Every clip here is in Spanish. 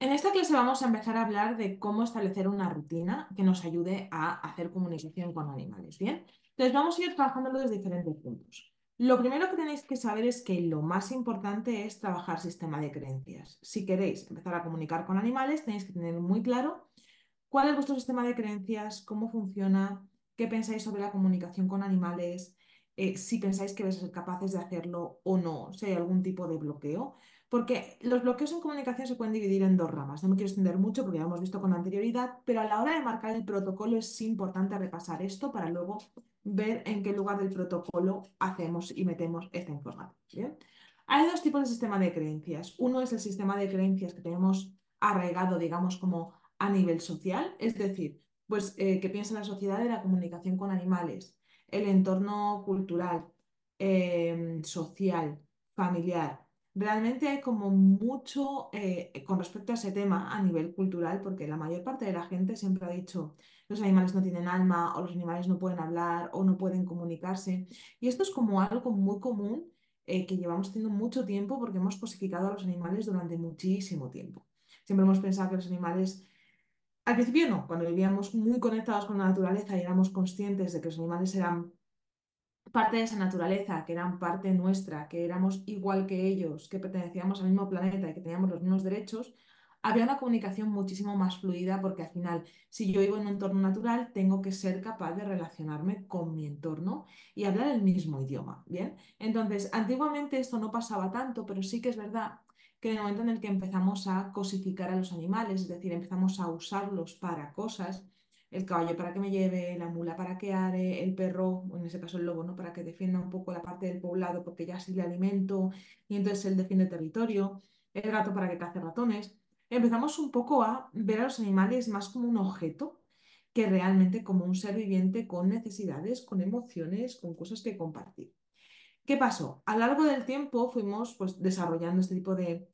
En esta clase vamos a empezar a hablar de cómo establecer una rutina que nos ayude a hacer comunicación con animales, ¿bien? Entonces vamos a ir trabajándolo desde diferentes puntos. Lo primero que tenéis que saber es que lo más importante es trabajar sistema de creencias. Si queréis empezar a comunicar con animales, tenéis que tener muy claro cuál es vuestro sistema de creencias, cómo funciona, qué pensáis sobre la comunicación con animales, eh, si pensáis que vais a ser capaces de hacerlo o no, si hay algún tipo de bloqueo. Porque los bloqueos en comunicación se pueden dividir en dos ramas. No me quiero extender mucho porque ya lo hemos visto con anterioridad, pero a la hora de marcar el protocolo es importante repasar esto para luego ver en qué lugar del protocolo hacemos y metemos esta información. Hay dos tipos de sistema de creencias. Uno es el sistema de creencias que tenemos arraigado, digamos, como a nivel social, es decir, pues eh, que piensa la sociedad de la comunicación con animales, el entorno cultural, eh, social, familiar Realmente hay como mucho eh, con respecto a ese tema a nivel cultural, porque la mayor parte de la gente siempre ha dicho los animales no tienen alma o los animales no pueden hablar o no pueden comunicarse. Y esto es como algo muy común eh, que llevamos teniendo mucho tiempo porque hemos cosificado a los animales durante muchísimo tiempo. Siempre hemos pensado que los animales, al principio no, cuando vivíamos muy conectados con la naturaleza y éramos conscientes de que los animales eran parte de esa naturaleza, que eran parte nuestra, que éramos igual que ellos, que pertenecíamos al mismo planeta y que teníamos los mismos derechos, había una comunicación muchísimo más fluida porque al final, si yo vivo en un entorno natural, tengo que ser capaz de relacionarme con mi entorno y hablar el mismo idioma, ¿bien? Entonces, antiguamente esto no pasaba tanto, pero sí que es verdad que en el momento en el que empezamos a cosificar a los animales, es decir, empezamos a usarlos para cosas, el caballo para que me lleve, la mula para que are, el perro, en ese caso el lobo, ¿no? Para que defienda un poco la parte del poblado porque ya sí le alimento y entonces él defiende territorio, el gato para que cace ratones. Empezamos un poco a ver a los animales más como un objeto que realmente como un ser viviente con necesidades, con emociones, con cosas que compartir. ¿Qué pasó? A lo largo del tiempo fuimos pues desarrollando este tipo de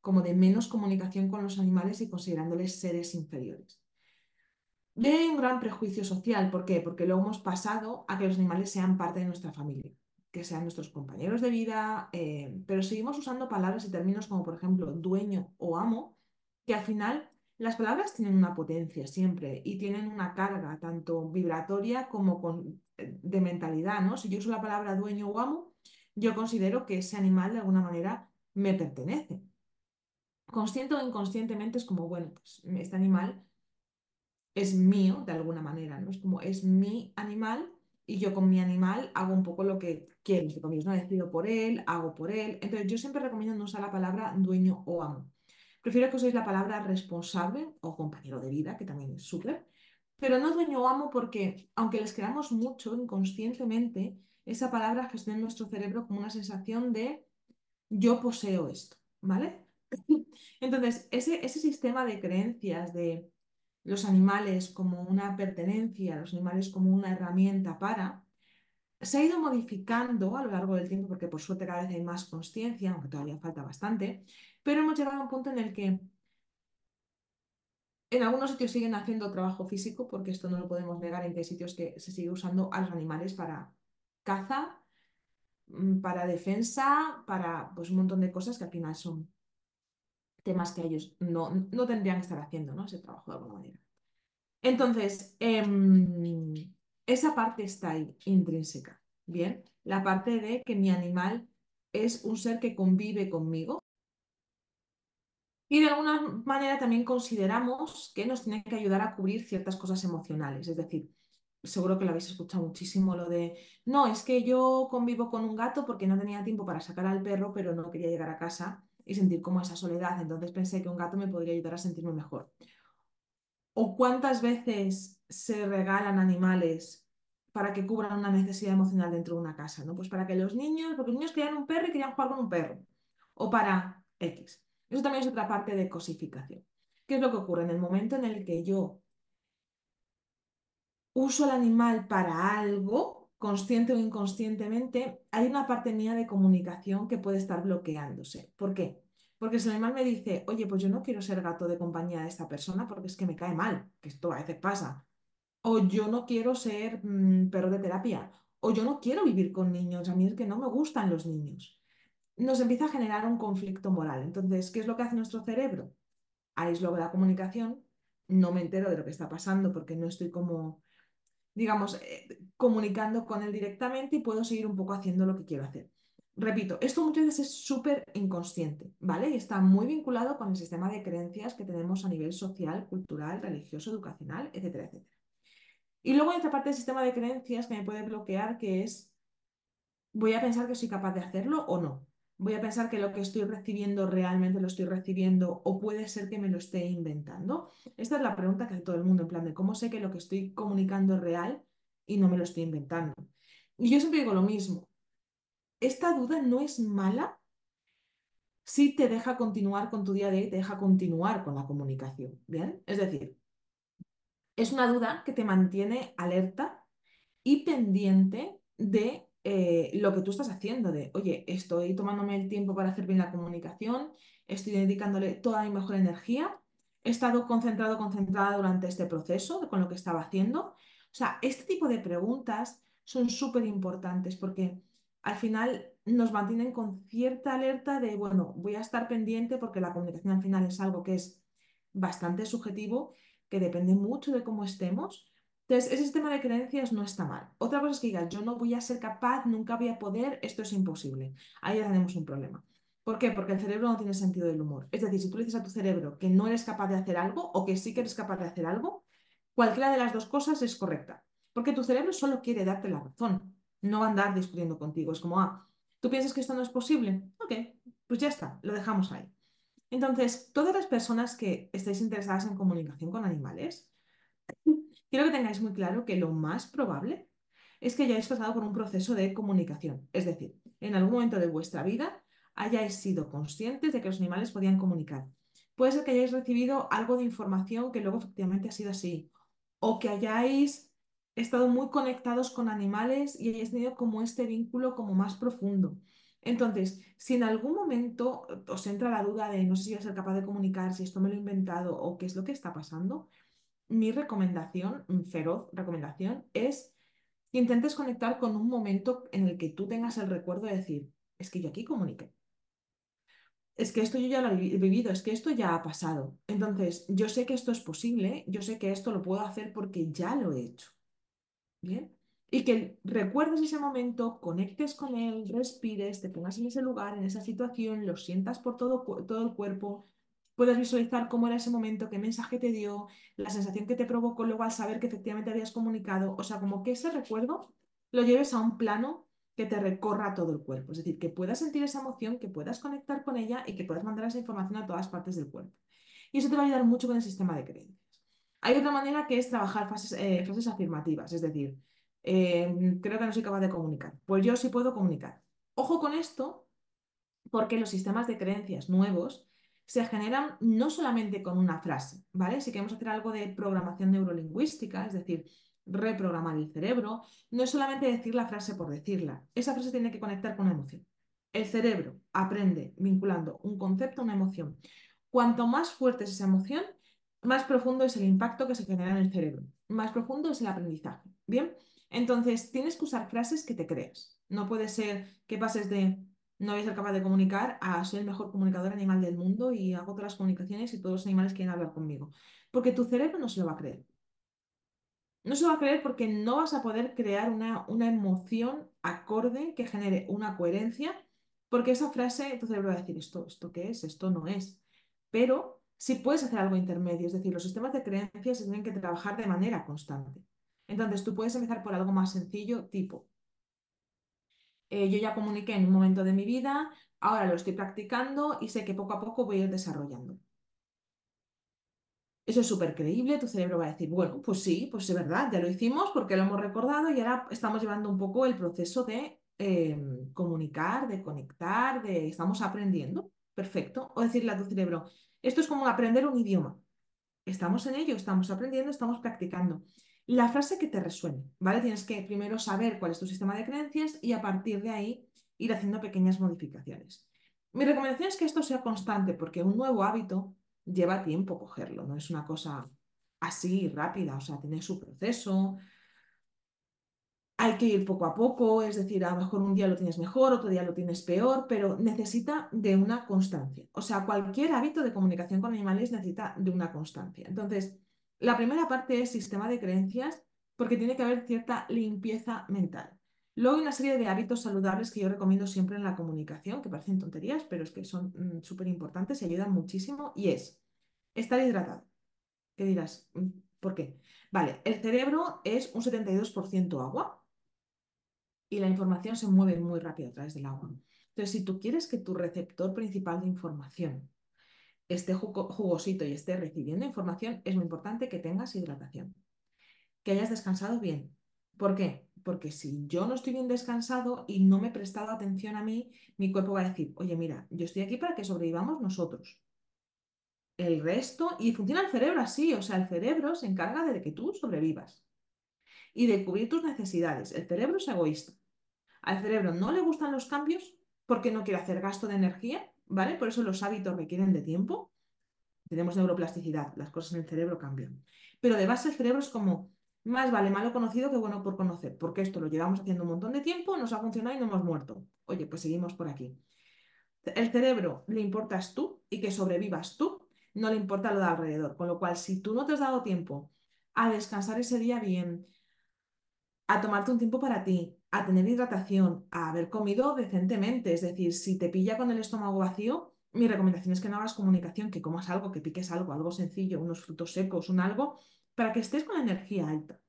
como de menos comunicación con los animales y considerándoles seres inferiores. Hay un gran prejuicio social. ¿Por qué? Porque luego hemos pasado a que los animales sean parte de nuestra familia, que sean nuestros compañeros de vida, eh, pero seguimos usando palabras y términos como, por ejemplo, dueño o amo, que al final las palabras tienen una potencia siempre y tienen una carga, tanto vibratoria como con- eh, de mentalidad, ¿no? Si yo uso la palabra dueño o amo, yo considero que ese animal de alguna manera me pertenece. Consciente o inconscientemente es como, bueno, pues este animal es mío de alguna manera, ¿no? Es como es mi animal y yo con mi animal hago un poco lo que quiero, entre comillas, ¿no? Decido por él, hago por él. Entonces yo siempre recomiendo no usar la palabra dueño o amo. Prefiero que uséis la palabra responsable o compañero de vida, que también es súper, pero no dueño o amo porque aunque les queramos mucho inconscientemente, esa palabra gestiona en nuestro cerebro como una sensación de yo poseo esto, ¿vale? Entonces, ese, ese sistema de creencias de los animales como una pertenencia, los animales como una herramienta para, se ha ido modificando a lo largo del tiempo porque por suerte cada vez hay más conciencia, aunque todavía falta bastante, pero hemos llegado a un punto en el que en algunos sitios siguen haciendo trabajo físico, porque esto no lo podemos negar, en que hay sitios que se sigue usando a los animales para caza, mm, para defensa, para pues un montón de cosas que al final son temas que ellos no, no tendrían que estar haciendo, ¿no? Ese trabajo de alguna manera. Entonces, em, esa parte está ahí, intrínseca, ¿bien? La parte de que mi animal es un ser que convive conmigo y de alguna manera también consideramos que nos tiene que ayudar a cubrir ciertas cosas emocionales. Es decir, seguro que lo habéis escuchado muchísimo, lo de, no, es que yo convivo con un gato porque no tenía tiempo para sacar al perro, pero no quería llegar a casa y sentir como esa soledad. Entonces pensé que un gato me podría ayudar a sentirme mejor. ¿O cuántas veces se regalan animales para que cubran una necesidad emocional dentro de una casa? ¿no? Pues para que los niños, porque los niños querían un perro y querían jugar con un perro. O para X. Eso también es otra parte de cosificación. ¿Qué es lo que ocurre? En el momento en el que yo uso al animal para algo, consciente o inconscientemente, hay una parte mía de comunicación que puede estar bloqueándose. ¿Por qué? Porque si el animal me dice, oye, pues yo no quiero ser gato de compañía de esta persona porque es que me cae mal, que esto a veces pasa, o yo no quiero ser mm, perro de terapia, o yo no quiero vivir con niños, a mí es que no me gustan los niños, nos empieza a generar un conflicto moral. Entonces, ¿qué es lo que hace nuestro cerebro? aíslo la comunicación, no me entero de lo que está pasando porque no estoy como, digamos, eh, comunicando con él directamente y puedo seguir un poco haciendo lo que quiero hacer. Repito, esto muchas veces es súper inconsciente, ¿vale? Y está muy vinculado con el sistema de creencias que tenemos a nivel social, cultural, religioso, educacional, etcétera, etcétera. Y luego hay otra parte del sistema de creencias que me puede bloquear, que es, voy a pensar que soy capaz de hacerlo o no. Voy a pensar que lo que estoy recibiendo realmente lo estoy recibiendo o puede ser que me lo esté inventando. Esta es la pregunta que hace todo el mundo, en plan de cómo sé que lo que estoy comunicando es real y no me lo estoy inventando. Y yo siempre digo lo mismo, esta duda no es mala si te deja continuar con tu día a día y te deja continuar con la comunicación, ¿bien? Es decir, es una duda que te mantiene alerta y pendiente de eh, lo que tú estás haciendo, de, oye, estoy tomándome el tiempo para hacer bien la comunicación, estoy dedicándole toda mi mejor energía, he estado concentrado, concentrada durante este proceso con lo que estaba haciendo. O sea, este tipo de preguntas son súper importantes porque al final nos mantienen con cierta alerta de, bueno, voy a estar pendiente porque la comunicación al final es algo que es bastante subjetivo, que depende mucho de cómo estemos entonces, ese sistema de creencias no está mal. Otra cosa es que digas, yo no voy a ser capaz, nunca voy a poder, esto es imposible. Ahí ya tenemos un problema. ¿Por qué? Porque el cerebro no tiene sentido del humor. Es decir, si tú le dices a tu cerebro que no eres capaz de hacer algo o que sí que eres capaz de hacer algo, cualquiera de las dos cosas es correcta. Porque tu cerebro solo quiere darte la razón, no va a andar discutiendo contigo. Es como, ah, ¿tú piensas que esto no es posible? Ok, pues ya está, lo dejamos ahí. Entonces, todas las personas que estéis interesadas en comunicación con animales, quiero que tengáis muy claro que lo más probable es que hayáis pasado por un proceso de comunicación. Es decir, en algún momento de vuestra vida hayáis sido conscientes de que los animales podían comunicar. Puede ser que hayáis recibido algo de información que luego efectivamente ha sido así. O que hayáis estado muy conectados con animales y hayáis tenido como este vínculo como más profundo. Entonces, si en algún momento os entra la duda de no sé si voy a ser capaz de comunicar, si esto me lo he inventado o qué es lo que está pasando, mi recomendación, feroz recomendación, es que intentes conectar con un momento en el que tú tengas el recuerdo de decir, es que yo aquí comuniqué. Es que esto yo ya lo he vivido, es que esto ya ha pasado. Entonces, yo sé que esto es posible, yo sé que esto lo puedo hacer porque ya lo he hecho. ¿Bien? Y que recuerdes ese momento, conectes con él, respires, te pongas en ese lugar, en esa situación, lo sientas por todo, todo el cuerpo, puedes visualizar cómo era ese momento, qué mensaje te dio, la sensación que te provocó luego al saber que efectivamente habías comunicado. O sea, como que ese recuerdo lo lleves a un plano que te recorra todo el cuerpo. Es decir, que puedas sentir esa emoción, que puedas conectar con ella y que puedas mandar esa información a todas partes del cuerpo. Y eso te va a ayudar mucho con el sistema de creencias. Hay otra manera que es trabajar fases, eh, afirmativas, es decir, eh, creo que no soy capaz de comunicar. Pues yo sí puedo comunicar. Ojo con esto, porque los sistemas de creencias nuevos se generan no solamente con una frase, ¿vale? Si queremos hacer algo de programación neurolingüística, es decir, reprogramar el cerebro, no es solamente decir la frase por decirla, esa frase tiene que conectar con una emoción. El cerebro aprende vinculando un concepto a una emoción. Cuanto más fuerte es esa emoción, más profundo es el impacto que se genera en el cerebro, más profundo es el aprendizaje. Bien, entonces tienes que usar frases que te creas. No puede ser que pases de no voy a ser capaz de comunicar a soy el mejor comunicador animal del mundo y hago todas las comunicaciones y todos los animales quieren hablar conmigo. Porque tu cerebro no se lo va a creer. No se lo va a creer porque no vas a poder crear una, una emoción acorde que genere una coherencia, porque esa frase tu cerebro va a decir esto, esto qué es, esto no es. Pero si puedes hacer algo intermedio, es decir, los sistemas de creencias se tienen que trabajar de manera constante. Entonces tú puedes empezar por algo más sencillo, tipo, eh, yo ya comuniqué en un momento de mi vida, ahora lo estoy practicando y sé que poco a poco voy a ir desarrollando. Eso es súper creíble, tu cerebro va a decir, bueno, pues sí, pues es verdad, ya lo hicimos porque lo hemos recordado y ahora estamos llevando un poco el proceso de em, comunicar, de conectar, de estamos aprendiendo, perfecto. O decirle a tu cerebro, esto es como aprender un idioma. Estamos en ello, estamos aprendiendo, estamos practicando la frase que te resuene, ¿vale? Tienes que primero saber cuál es tu sistema de creencias y a partir de ahí ir haciendo pequeñas modificaciones. Mi recomendación es que esto sea constante porque un nuevo hábito lleva tiempo cogerlo, no es una cosa así rápida, o sea, tiene su proceso. hay que ir poco a poco, es decir, a lo mejor un día lo tienes mejor, otro día lo tienes peor, pero necesita de una constancia. O sea, cualquier hábito de comunicación con animales necesita de una constancia. Entonces, la primera parte es sistema de creencias, porque tiene que haber cierta limpieza mental. Luego hay una serie de hábitos saludables que yo recomiendo siempre en la comunicación, que parecen tonterías, pero es que son mm, súper importantes y ayudan muchísimo, y es estar hidratado. ¿Qué dirás? Mm, ¿Por qué? Vale, el cerebro es un 72% agua y la información se mueve muy rápido a través del agua. Entonces, si tú quieres que tu receptor principal de información esté jugosito y esté recibiendo información, es muy importante que tengas hidratación, que hayas descansado bien. ¿Por qué? Porque si yo no estoy bien descansado y no me he prestado atención a mí, mi cuerpo va a decir, oye, mira, yo estoy aquí para que sobrevivamos nosotros. El resto, y funciona el cerebro así, o sea, el cerebro se encarga de que tú sobrevivas y de cubrir tus necesidades. El cerebro es egoísta. Al cerebro no le gustan los cambios porque no quiere hacer gasto de energía, ¿vale? Por eso los hábitos requieren de tiempo. Tenemos neuroplasticidad, las cosas en el cerebro cambian. Pero de base el cerebro es como, más vale malo conocido que bueno por conocer, porque esto lo llevamos haciendo un montón de tiempo, nos ha funcionado y no hemos muerto. Oye, pues seguimos por aquí. El cerebro le importas tú y que sobrevivas tú, no le importa lo de alrededor. Con lo cual, si tú no te has dado tiempo a descansar ese día bien, a tomarte un tiempo para ti, a tener hidratación, a haber comido decentemente. Es decir, si te pilla con el estómago vacío, mi recomendación es que no hagas comunicación, que comas algo, que piques algo, algo sencillo, unos frutos secos, un algo, para que estés con la energía alta.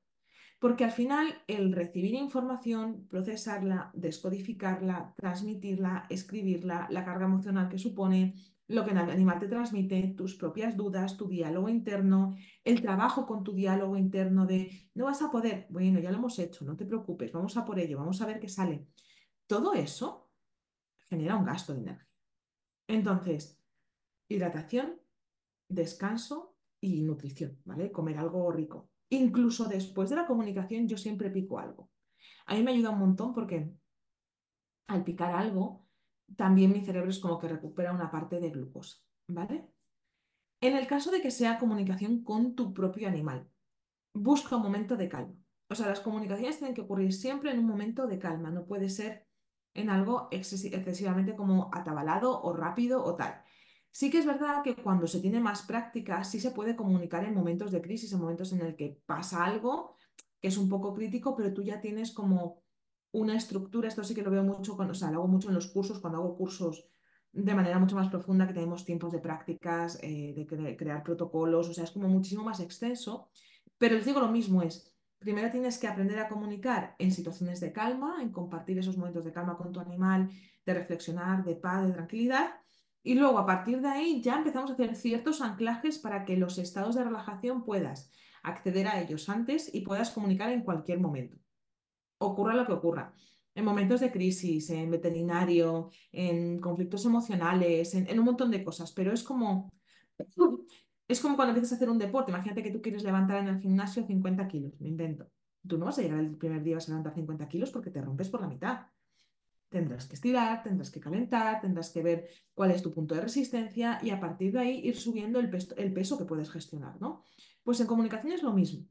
Porque al final el recibir información, procesarla, descodificarla, transmitirla, escribirla, la carga emocional que supone, lo que el animal te transmite, tus propias dudas, tu diálogo interno, el trabajo con tu diálogo interno de no vas a poder, bueno, ya lo hemos hecho, no te preocupes, vamos a por ello, vamos a ver qué sale. Todo eso genera un gasto de energía. Entonces, hidratación, descanso y nutrición, ¿vale? Comer algo rico. Incluso después de la comunicación yo siempre pico algo. A mí me ayuda un montón porque al picar algo también mi cerebro es como que recupera una parte de glucosa, ¿vale? En el caso de que sea comunicación con tu propio animal, busca un momento de calma. O sea, las comunicaciones tienen que ocurrir siempre en un momento de calma, no puede ser en algo excesivamente como atabalado o rápido o tal. Sí que es verdad que cuando se tiene más práctica, sí se puede comunicar en momentos de crisis, en momentos en el que pasa algo que es un poco crítico, pero tú ya tienes como una estructura, esto sí que lo veo mucho, o sea, lo hago mucho en los cursos, cuando hago cursos de manera mucho más profunda, que tenemos tiempos de prácticas, eh, de crear protocolos, o sea, es como muchísimo más extenso, pero les digo lo mismo, es, primero tienes que aprender a comunicar en situaciones de calma, en compartir esos momentos de calma con tu animal, de reflexionar, de paz, de tranquilidad, y luego a partir de ahí ya empezamos a hacer ciertos anclajes para que los estados de relajación puedas acceder a ellos antes y puedas comunicar en cualquier momento ocurra lo que ocurra. En momentos de crisis, en veterinario, en conflictos emocionales, en, un montón de cosas, pero es como, es como cuando empiezas a hacer un deporte. Imagínate que tú quieres levantar en el gimnasio 50 kilos, me invento. Tú no vas a llegar el primer día a levantar 50 kilos porque te rompes por la mitad. Tendrás que estirar, tendrás que calentar, tendrás que ver cuál es tu punto de resistencia y a partir de ahí ir subiendo el peso, el peso que puedes gestionar, ¿no? Pues en comunicación es lo mismo.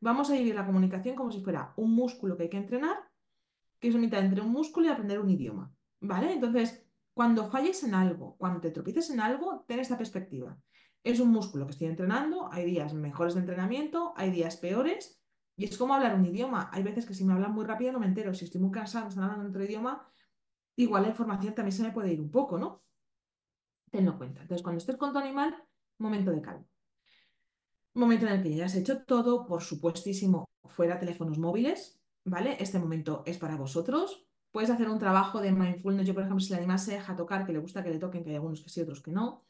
Vamos a vivir la comunicación como si fuera un músculo que hay que entrenar, que es mitad entre un músculo y aprender un idioma. ¿Vale? Entonces, cuando falles en algo, cuando te tropieces en algo, ten esta perspectiva. Es un músculo que estoy entrenando, hay días mejores de entrenamiento, hay días peores, y es como hablar un idioma. Hay veces que si me hablan muy rápido no me entero, si estoy muy cansado, están hablando en otro idioma, igual la información también se me puede ir un poco, ¿no? Tenlo en cuenta. Entonces, cuando estés con tu animal, momento de calma momento en el que ya has hecho todo, por supuestísimo, fuera teléfonos móviles, ¿vale? Este momento es para vosotros. Puedes hacer un trabajo de mindfulness. Yo, por ejemplo, si el animal se deja tocar, que le gusta que le toquen, que hay algunos que sí, otros que no,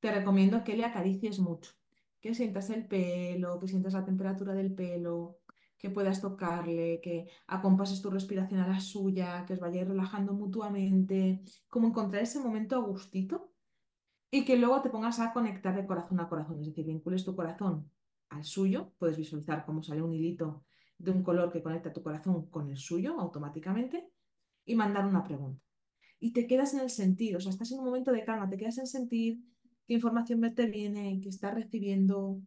te recomiendo que le acaricies mucho, que sientas el pelo, que sientas la temperatura del pelo, que puedas tocarle, que acompases tu respiración a la suya, que os vayáis relajando mutuamente, como encontrar ese momento a gustito y que luego te pongas a conectar de corazón a corazón, es decir, vincules tu corazón al suyo, puedes visualizar cómo sale un hilito de un color que conecta tu corazón con el suyo automáticamente y mandar una pregunta. Y te quedas en el sentir, o sea, estás en un momento de calma, te quedas en sentir qué información te viene, qué estás recibiendo,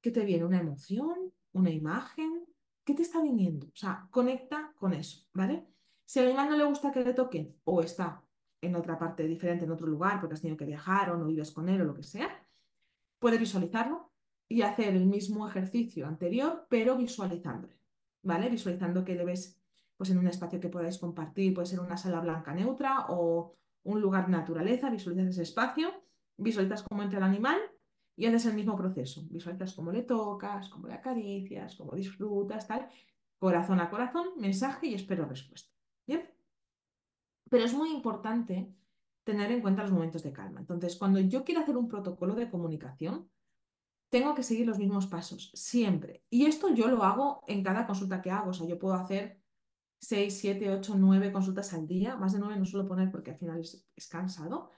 qué te viene, una emoción, una imagen, ¿qué te está viniendo? O sea, conecta con eso, ¿vale? Si al animal no le gusta que le toquen o está en otra parte diferente, en otro lugar, porque has tenido que viajar o no vives con él o lo que sea, puedes visualizarlo y hacer el mismo ejercicio anterior, pero visualizándolo, ¿vale? Visualizando que le ves pues, en un espacio que podáis compartir, puede ser una sala blanca neutra o un lugar de naturaleza, visualizas ese espacio, visualizas cómo entra el animal y haces el mismo proceso. Visualizas cómo le tocas, cómo le acaricias, cómo disfrutas, tal, corazón a corazón, mensaje y espero respuesta. ¿Bien? Pero es muy importante tener en cuenta los momentos de calma. Entonces, cuando yo quiero hacer un protocolo de comunicación, tengo que seguir los mismos pasos, siempre. Y esto yo lo hago en cada consulta que hago. O sea, yo puedo hacer 6, 7, 8, 9 consultas al día. Más de 9 no suelo poner porque al final es, cansado.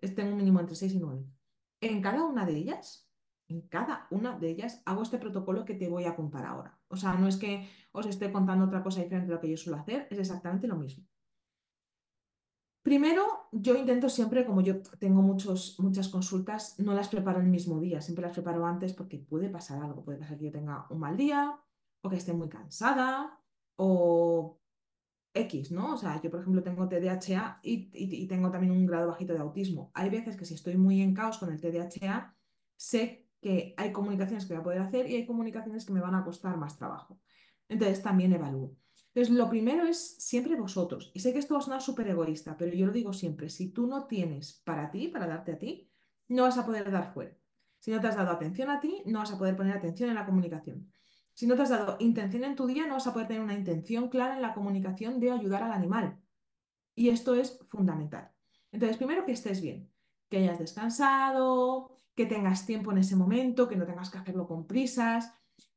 tengo un mínimo entre 6 y 9. En cada una de ellas, en cada una de ellas hago este protocolo que te voy a contar ahora. O sea, no es que os esté contando otra cosa diferente de lo que yo suelo hacer, es exactamente lo mismo. Primero, yo intento siempre, como yo tengo muchos, muchas consultas, no las preparo el mismo día, siempre las preparo antes porque puede pasar algo, puede pasar que yo tenga un mal día o que esté muy cansada o X, ¿no? O sea, yo por ejemplo tengo TDAH y, y, tengo también un grado bajito de autismo. Hay veces que si estoy muy en caos con el TDAH, sé que hay comunicaciones que voy a poder hacer y hay comunicaciones que me van a costar más trabajo. Entonces también evalúo. Entonces, lo primero es siempre vosotros. Y sé que esto va a sonar súper egoísta, pero yo lo digo siempre, si tú no tienes para ti, para darte a ti, no vas a poder dar fuera. Si no te has dado atención a ti, no vas a poder poner atención en la comunicación. Si no te has dado intención en tu día, no vas a poder tener una intención clara en la comunicación de ayudar al animal. Y esto es fundamental. Entonces, primero que estés bien, que hayas descansado, que tengas tiempo en ese momento, que no tengas que hacerlo con prisas,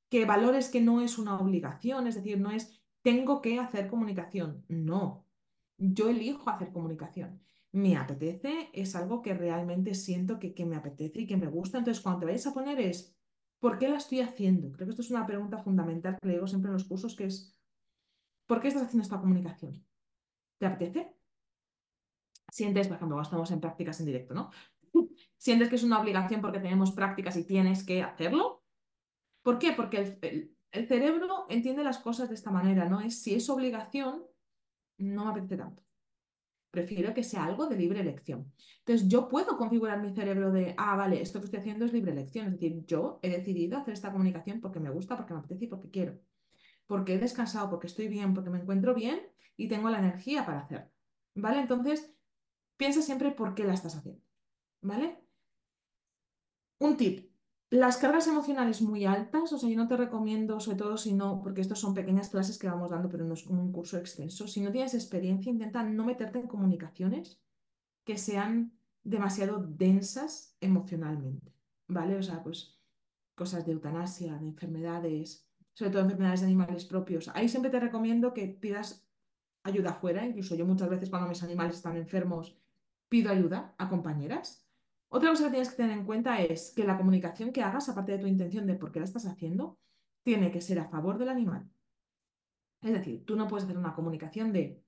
que valores que no es una obligación, es decir, no es tengo que hacer comunicación. No, yo elijo hacer comunicación. Me apetece, es algo que realmente siento que, que me apetece y que me gusta. Entonces, cuando te vayas a poner es, ¿por qué la estoy haciendo? Creo que esto es una pregunta fundamental que le digo siempre en los cursos, que es, ¿por qué estás haciendo esta comunicación? ¿Te apetece? Sientes, por ejemplo, cuando estamos en prácticas en directo, ¿no? ¿Sientes que es una obligación porque tenemos prácticas y tienes que hacerlo? ¿Por qué? Porque el, el cerebro entiende las cosas de esta manera, ¿no? Es si es obligación, no me apetece tanto. Prefiero que sea algo de libre elección. Entonces, yo puedo configurar mi cerebro de, ah, vale, esto que estoy haciendo es libre elección. Es decir, yo he decidido hacer esta comunicación porque me gusta, porque me apetece y porque quiero. Porque he descansado, porque estoy bien, porque me encuentro bien y tengo la energía para hacerlo. ¿Vale? Entonces, piensa siempre por qué la estás haciendo. ¿Vale? Un tip, las cargas emocionales muy altas, o sea, yo no te recomiendo, sobre todo si no, porque estos son pequeñas clases que vamos dando, pero no es como un curso extenso. Si no tienes experiencia, intenta no meterte en comunicaciones que sean demasiado densas emocionalmente, ¿vale? O sea, pues cosas de eutanasia, de enfermedades, sobre todo enfermedades de animales propios. Ahí siempre te recomiendo que pidas ayuda afuera, incluso yo muchas veces cuando mis animales están enfermos pido ayuda a compañeras otra cosa que tienes que tener en cuenta es que la comunicación que hagas, aparte de tu intención de por qué la estás haciendo, tiene que ser a favor del animal. Es decir, tú no puedes hacer una comunicación de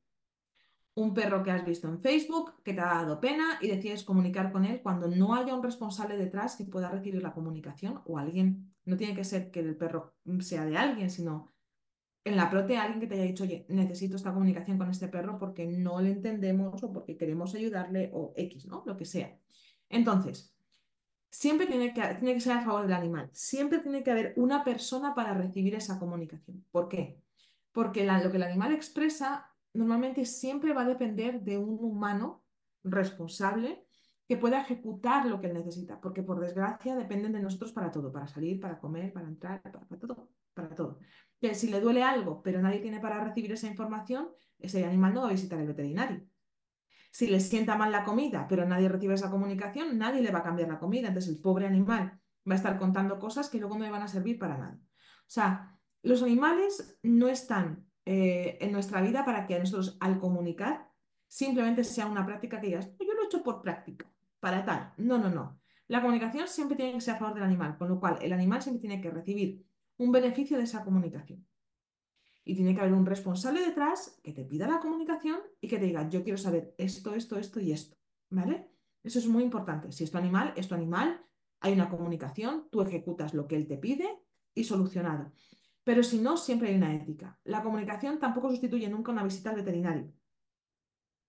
un perro que has visto en Facebook, que te ha dado pena y decides comunicar con él cuando no haya un responsable detrás que pueda recibir la comunicación o alguien. No tiene que ser que el perro sea de alguien, sino en la prote alguien que te haya dicho, oye, necesito esta comunicación con este perro porque no le entendemos o porque queremos ayudarle o X, ¿no? Lo que sea. Entonces, siempre tiene que, tiene que ser a favor del animal. Siempre tiene que haber una persona para recibir esa comunicación. ¿Por qué? Porque lo que el animal expresa normalmente siempre va a depender de un humano responsable que pueda ejecutar lo que él necesita, porque por desgracia dependen de nosotros para todo, para salir, para comer, para entrar, para, todo, para todo. si le duele algo, pero nadie tiene para recibir esa información, ese animal no va a visitar el veterinario. Si le sienta mal la comida, pero nadie recibe esa comunicación, nadie le va a cambiar la comida. Entonces el pobre animal va a estar contando cosas que luego no le van a servir para nada. O sea, los animales no están eh, en nuestra vida para que a nosotros al comunicar simplemente sea una práctica que digas, yo lo he hecho por práctica, para tal. No, no, no. La comunicación siempre tiene que ser a favor del animal, con lo cual el animal siempre tiene que recibir un beneficio de esa comunicación. Y tiene que haber un responsable detrás que te pida la comunicación y que te diga, yo quiero saber esto, esto, esto y esto. ¿Vale? Eso es muy importante. Si es tu animal, es tu animal, hay una comunicación, tú ejecutas lo que él te pide y solucionado. Pero si no, siempre hay una ética. La comunicación tampoco sustituye nunca una visita al veterinario.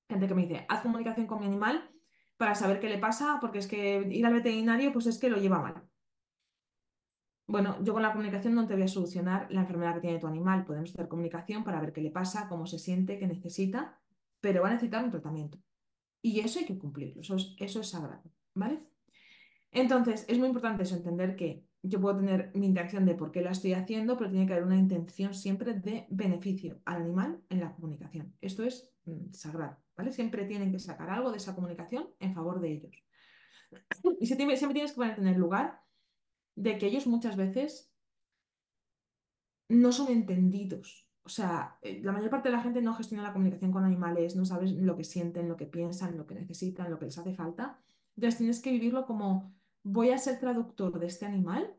Gente que me dice, haz comunicación con mi animal para saber qué le pasa, porque es que ir al veterinario, pues es que lo lleva mal. Bueno, yo con la comunicación no te voy a solucionar la enfermedad que tiene tu animal. Podemos hacer comunicación para ver qué le pasa, cómo se siente, qué necesita, pero va a necesitar un tratamiento. Y eso hay que cumplirlo, eso es, sagrado, ¿vale? Entonces, es muy importante eso, entender que yo puedo tener mi intención de por qué lo estoy haciendo, pero tiene que haber una intención siempre de beneficio al animal en la comunicación. Esto es mm, sagrado, ¿vale? Siempre tienen que sacar algo de esa comunicación en favor de ellos. Y siempre tienes que poner en el lugar de que ellos muchas veces no son entendidos. O sea, eh, la mayor parte de la gente no gestiona la comunicación con animales, no sabes lo que sienten, lo que piensan, lo que necesitan, lo que les hace falta. Entonces tienes que vivirlo como voy a ser traductor de este animal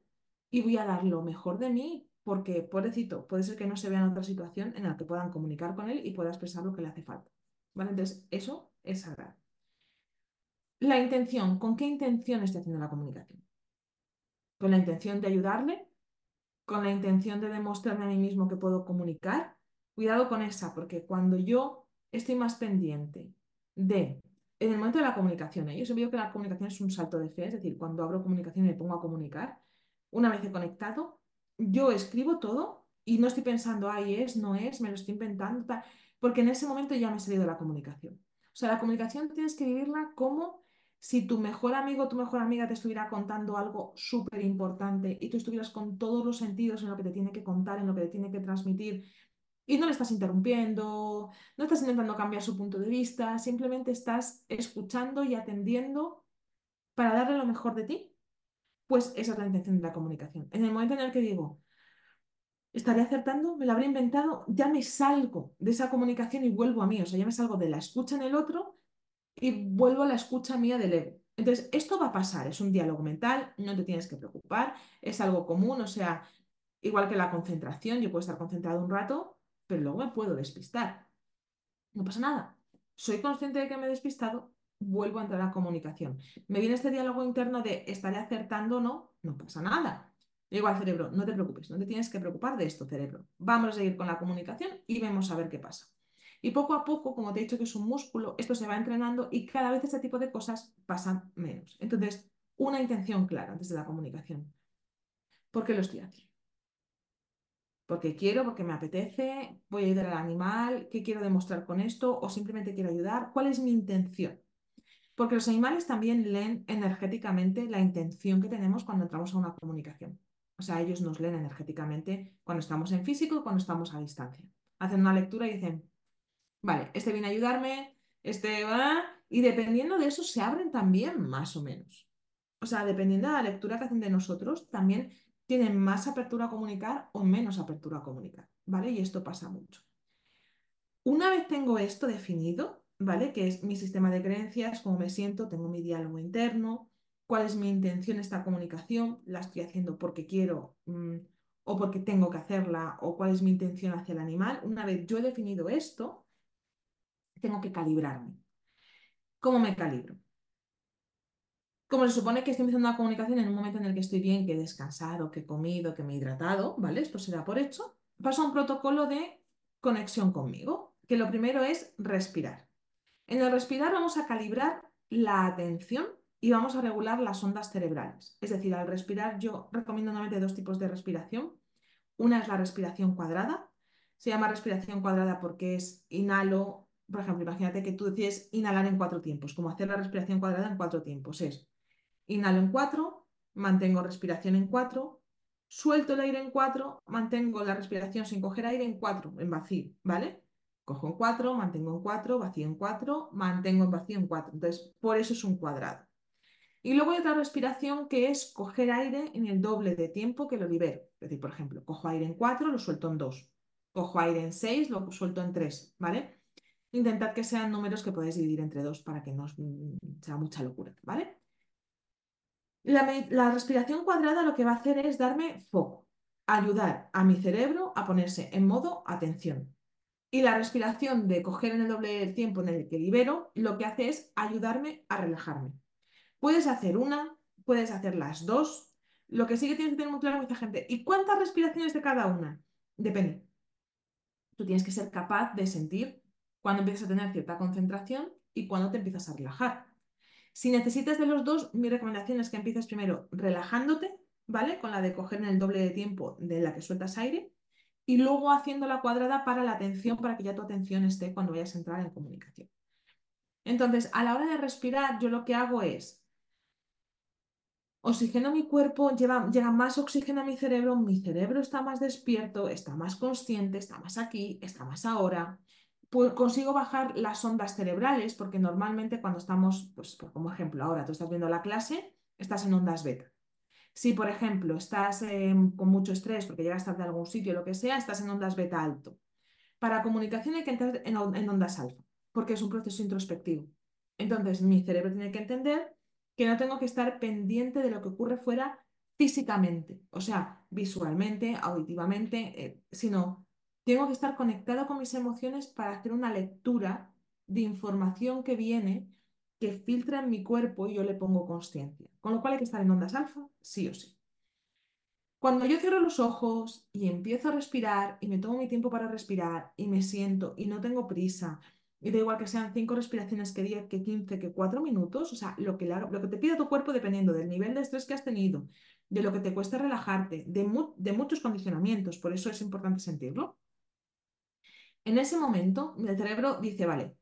y voy a dar lo mejor de mí porque, pobrecito, puede ser que no se vea en otra situación en la que puedan comunicar con él y pueda expresar lo que le hace falta. ¿Vale? Entonces, eso es sagrado. La intención, ¿con qué intención estoy haciendo la comunicación? ¿Con la intención de ayudarle? ¿Con la intención de demostrarme a mí mismo que puedo comunicar? Cuidado con esa, porque cuando yo estoy más pendiente de en el momento de la comunicación, ¿eh? yo digo que la comunicación es un salto de fe, es decir, cuando abro comunicación y me pongo a comunicar, una vez he conectado, yo escribo todo y no estoy pensando, ay, es, no es, me lo estoy inventando, tal, porque en ese momento ya me he salido la comunicación. O sea, la comunicación tienes que vivirla como si tu mejor amigo o tu mejor amiga te estuviera contando algo súper importante y tú estuvieras con todos los sentidos en lo que te tiene que contar, en lo que te tiene que transmitir, y no le estás interrumpiendo, no estás intentando cambiar su punto de vista, simplemente estás escuchando y atendiendo para darle lo mejor de ti, pues esa es la intención de la comunicación. En el momento en el que digo, estaré acertando, me lo habré inventado, ya me salgo de esa comunicación y vuelvo a mí, o sea, ya me salgo de la escucha en el otro y vuelvo a la escucha mía del ego. Entonces, esto va a pasar, es un diálogo mental, no te tienes que preocupar, es algo común, o sea, igual que la concentración, yo puedo estar concentrado un rato, pero luego me puedo despistar. No pasa nada. Soy consciente de que me he despistado, vuelvo a entrar a comunicación. Me viene este diálogo interno de estaré acertando o no, no pasa nada. digo al cerebro, no te preocupes, no te tienes que preocupar de esto, cerebro. Vamos a seguir con la comunicación y vemos a ver qué pasa. Y poco a poco, como te he dicho que es un músculo, esto se va entrenando y cada vez este tipo de cosas pasan menos. Entonces, una intención clara antes de la comunicación. ¿Por qué lo estoy haciendo? porque quiero, porque me apetece, voy a ayudar al animal, qué quiero demostrar con esto o simplemente quiero ayudar, cuál es mi intención. Porque los animales también leen energéticamente la intención que tenemos cuando entramos a una comunicación. O sea, ellos nos leen energéticamente cuando estamos en físico cuando estamos a distancia. Hacen una lectura y dicen, vale, este viene a ayudarme, este va, y dependiendo de eso se abren también más o menos. O sea, dependiendo de la lectura que hacen de nosotros, también tienen más apertura a comunicar o menos apertura a comunicar, ¿vale? Y esto pasa mucho. Una vez tengo esto definido, ¿vale? Que es mi sistema de creencias, cómo me siento, tengo mi diálogo interno, cuál es mi intención en esta comunicación, la estoy haciendo porque quiero mm, o porque tengo que hacerla, o cuál es mi intención hacia el animal. Una vez yo he definido esto, tengo que calibrarme. ¿Cómo me calibro? como se supone que estoy empezando una comunicación en un momento en el que estoy bien, que he descansado, que he comido, que me he hidratado, ¿vale? Esto se da por hecho. Paso a un protocolo de conexión conmigo, que lo primero es respirar. En el respirar vamos a calibrar la atención y vamos a regular las ondas cerebrales. Es decir, al respirar yo recomiendo nuevamente dos tipos de respiración. Una es la respiración cuadrada. Se llama respiración cuadrada porque es inhalo, por ejemplo, imagínate que tú decides inhalar en cuatro tiempos, como hacer la respiración cuadrada en cuatro tiempos. Es Inhalo en 4, mantengo respiración en 4, suelto el aire en 4, mantengo la respiración sin coger aire en 4, en vacío, ¿vale? Cojo en 4, mantengo en 4, vacío en 4, mantengo en vacío en 4. Entonces, por eso es un cuadrado. Y luego hay otra respiración que es coger aire en el doble de tiempo que lo libero. Es decir, por ejemplo, cojo aire en 4, lo suelto en 2. Cojo aire en 6, lo suelto en 3, ¿vale? Intentad que sean números que podáis dividir entre 2 para que no sea mucha locura, ¿vale? La, respiración cuadrada lo que va a hacer es darme foco, ayudar a mi cerebro a ponerse en modo atención. Y la respiración de coger en el doble del tiempo en el que libero, lo que hace es ayudarme a relajarme. Puedes hacer una, puedes hacer las dos. Lo que sí que tienes que tener muy claro mucha gente, ¿y cuántas respiraciones de cada una? depende. Tú tienes que ser capaz de sentir cuando empiezas a tener cierta concentración y cuando te empiezas a relajar. Si necesitas de los dos, mi recomendación es que empieces primero relajándote, ¿vale? Con la de coger en el doble de tiempo de la que sueltas aire y luego haciendo la cuadrada para la atención, para que ya tu atención esté cuando vayas a entrar en comunicación. Entonces, a la hora de respirar, yo lo que hago es oxigeno mi cuerpo, llega más oxígeno a mi cerebro, mi cerebro está más despierto, está más consciente, está más aquí, está más ahora. Pues consigo bajar las ondas cerebrales, porque normalmente cuando estamos, pues como ejemplo, ahora tú estás viendo la clase, estás en ondas beta. Si, por ejemplo, estás con mucho estrés porque llegas tarde a algún sitio, lo que sea, estás en ondas beta alto. Para comunicación hay que entrar en ondas alfa, porque es un proceso introspectivo. Entonces, mi cerebro tiene que entender que no tengo que estar pendiente de lo que ocurre fuera físicamente, o sea, visualmente, auditivamente, eh, sino tengo que estar conectado con mis emociones para hacer una lectura de información que viene, que filtra en mi cuerpo y yo le pongo consciencia. Con lo cual hay que estar en ondas alfa, sí o sí. Cuando yo cierro los ojos y empiezo a respirar y me tomo mi tiempo para respirar y me siento y no tengo prisa y da igual que sean cinco respiraciones que 10, que 15, que 4 minutos, o sea, lo que, lo que te pida tu cuerpo dependiendo del nivel de estrés que has tenido, de lo que te cuesta relajarte, de muchos condicionamientos, por eso es importante sentirlo. En ese momento, el cerebro dice, vale,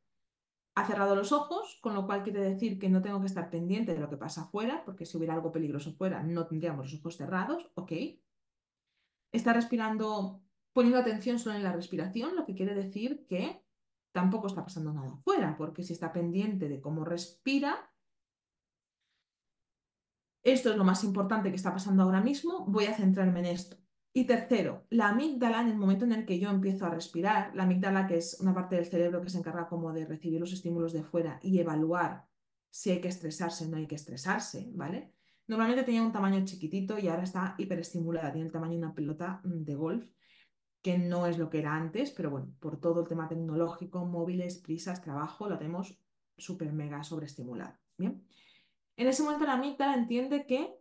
ha cerrado los ojos, con lo cual quiere decir que no tengo que estar pendiente de lo que pasa afuera, porque si hubiera algo peligroso fuera, no tendríamos los ojos cerrados, ok. Está respirando, poniendo atención solo en la respiración, lo que quiere decir que tampoco está pasando nada afuera, porque si está pendiente de cómo respira, esto es lo más importante que está pasando ahora mismo, voy a centrarme en esto. Y tercero, la amígdala, en el momento en el que yo empiezo a respirar, la amígdala, que es una parte del cerebro que se encarga como de recibir los estímulos de fuera y evaluar si hay que estresarse o no hay que estresarse, ¿vale? Normalmente tenía un tamaño chiquitito y ahora está hiperestimulada, tiene el tamaño de una pelota mm, de golf que no es lo que era antes, pero bueno, por todo el tema tecnológico, móviles, prisas, trabajo, lo tenemos súper mega sobreestimulado. Bien. En ese momento la amígdala entiende que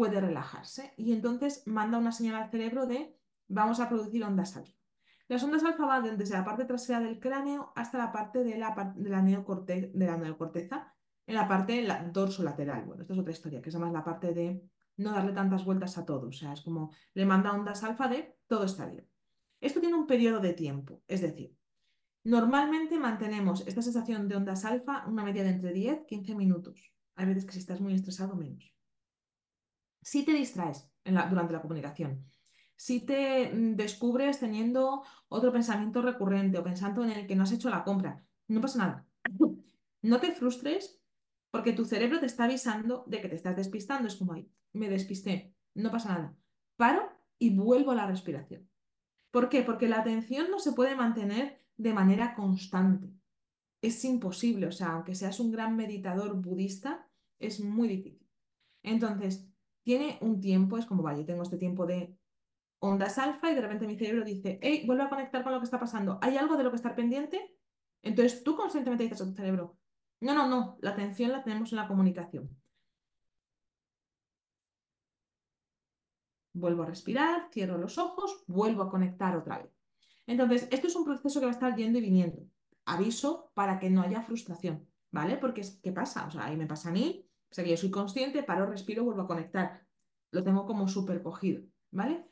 puede relajarse y entonces manda una señal al cerebro de vamos a producir ondas alfa. Las ondas alfa van desde la parte trasera del cráneo hasta la parte de la, de la, de la neocorteza, en la parte la, dorso lateral. Bueno, esta es otra historia, que es más la parte de no darle tantas vueltas a todo. O sea, es como le manda ondas alfa de todo está bien. Esto tiene un periodo de tiempo, es decir, normalmente mantenemos esta sensación de ondas alfa una media de entre 10 y 15 minutos. Hay veces que si estás muy estresado, menos. Si te distraes durante la comunicación, si te mm, descubres teniendo otro pensamiento recurrente o pensando en el que no has hecho la compra, no pasa nada. No te frustres porque tu cerebro te está avisando de que te estás despistando. Es como, ahí, me despisté, no pasa nada. Paro y vuelvo a la respiración. ¿Por qué? Porque la atención no se puede mantener de manera constante. Es imposible, o sea, aunque seas un gran meditador budista, es muy difícil. Entonces, tiene un tiempo, es como, vale, tengo este tiempo de ondas alfa y de repente mi cerebro dice, hey, vuelve a conectar con lo que está pasando. ¿Hay algo de lo que estar pendiente? Entonces tú conscientemente dices a tu cerebro, no, no, no, la atención la tenemos en la comunicación. Vuelvo a respirar, cierro los ojos, vuelvo a conectar otra vez. Entonces, esto es un proceso que va a estar yendo y viniendo. Aviso para que no haya frustración, ¿vale? Porque, ¿qué pasa? O sea, ahí me pasa a mí, o sea que yo soy consciente, paro, respiro, vuelvo a conectar. Lo tengo como súper cogido, ¿vale?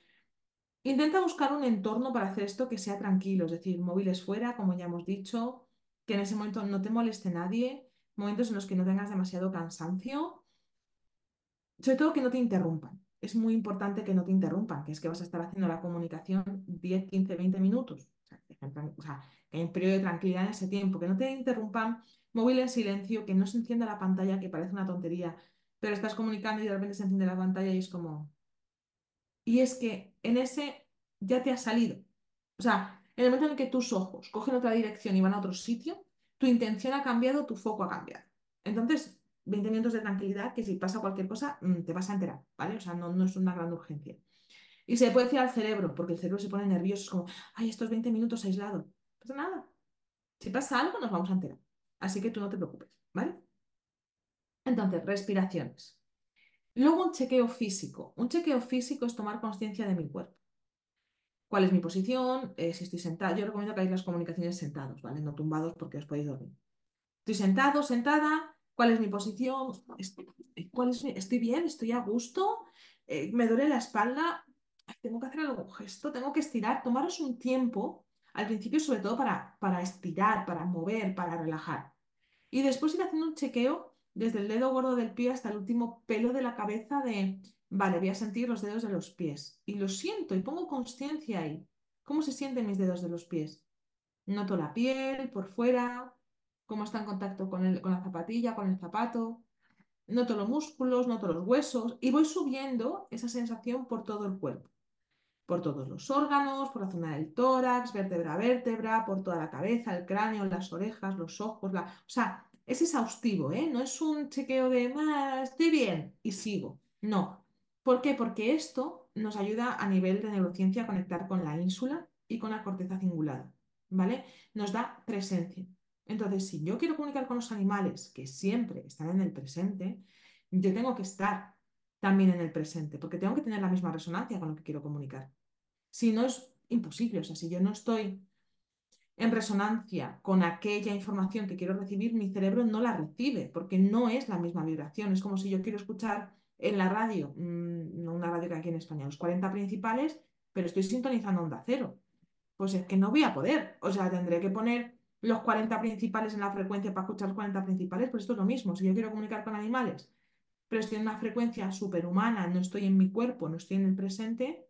Intenta buscar un entorno para hacer esto que sea tranquilo, es decir, móviles fuera, como ya hemos dicho, que en ese momento no te moleste nadie, momentos en los que no tengas demasiado cansancio, sobre todo que no te interrumpan es muy importante que no te interrumpan, que es que vas a estar haciendo la comunicación 10, 15, 20 minutos. O sea, que hay un periodo de tranquilidad en ese tiempo, que no te interrumpan, móvil en silencio, que no se encienda la pantalla, que parece una tontería, pero estás comunicando y de repente se enciende la pantalla y es como... Y es que en ese ya te ha salido. O sea, en el momento en el que tus ojos cogen otra dirección y van a otro sitio, tu intención ha cambiado, tu foco ha cambiado. Entonces, 20 minutos de tranquilidad que si pasa cualquier cosa mm, te vas a enterar, ¿vale? O sea, no, no es una gran urgencia. Y se puede decir al cerebro, porque el cerebro se pone nervioso, es como, ay, estos 20 minutos aislado. No pasa nada. Si pasa algo, nos vamos a enterar. Así que tú no te preocupes, ¿vale? Entonces, respiraciones. Luego un chequeo físico. Un chequeo físico es tomar conciencia de mi cuerpo. cuál es mi posición, eh, si estoy sentado. Yo recomiendo que hagáis las comunicaciones sentados, ¿vale? No tumbados porque os podéis dormir. Estoy sentado, sentada, ¿cuál es mi posición? ¿Cuál es ¿Estoy bien? ¿Estoy a gusto? Eh, ¿me duele la espalda? Tengo que hacer algún gesto, tengo que estirar. Tomaros un tiempo al principio, sobre todo para, para estirar, para mover, para relajar. Y después ir haciendo un chequeo desde el dedo gordo del pie hasta el último pelo de la cabeza de, vale, voy a sentir los dedos de los pies. Y lo siento y pongo conciencia ahí. ¿Cómo se sienten mis dedos de los pies? Noto la piel por fuera, cómo está en contacto con, el, con la zapatilla, con el zapato. Noto los músculos, noto los huesos y voy subiendo esa sensación por todo el cuerpo por todos los órganos, por la zona del tórax, vértebra a vértebra, por toda la cabeza, el cráneo, las orejas, los ojos, la... o sea, es exhaustivo, ¿eh? No es un chequeo de, ah, estoy bien y sigo. No. ¿Por qué? Porque esto nos ayuda a nivel de neurociencia a conectar con la ínsula y con la corteza cingulada, ¿vale? Nos da presencia. Entonces, si yo quiero comunicar con los animales que siempre están en el presente, yo tengo que estar también en el presente, porque tengo que tener la misma resonancia con lo que quiero comunicar. Si no es imposible, o sea, si yo no estoy en resonancia con aquella información que quiero recibir, mi cerebro no la recibe, porque no es la misma vibración. Es como si yo quiero escuchar en la radio, mm, no una radio que aquí en España, los 40 principales, pero estoy sintonizando onda cero. Pues es que no voy a poder. O sea, tendré que poner los 40 principales en la frecuencia para escuchar los 40 principales, pues esto es lo mismo. Si yo quiero comunicar con animales, pero estoy en una frecuencia superhumana, no estoy en mi cuerpo, no estoy en el presente,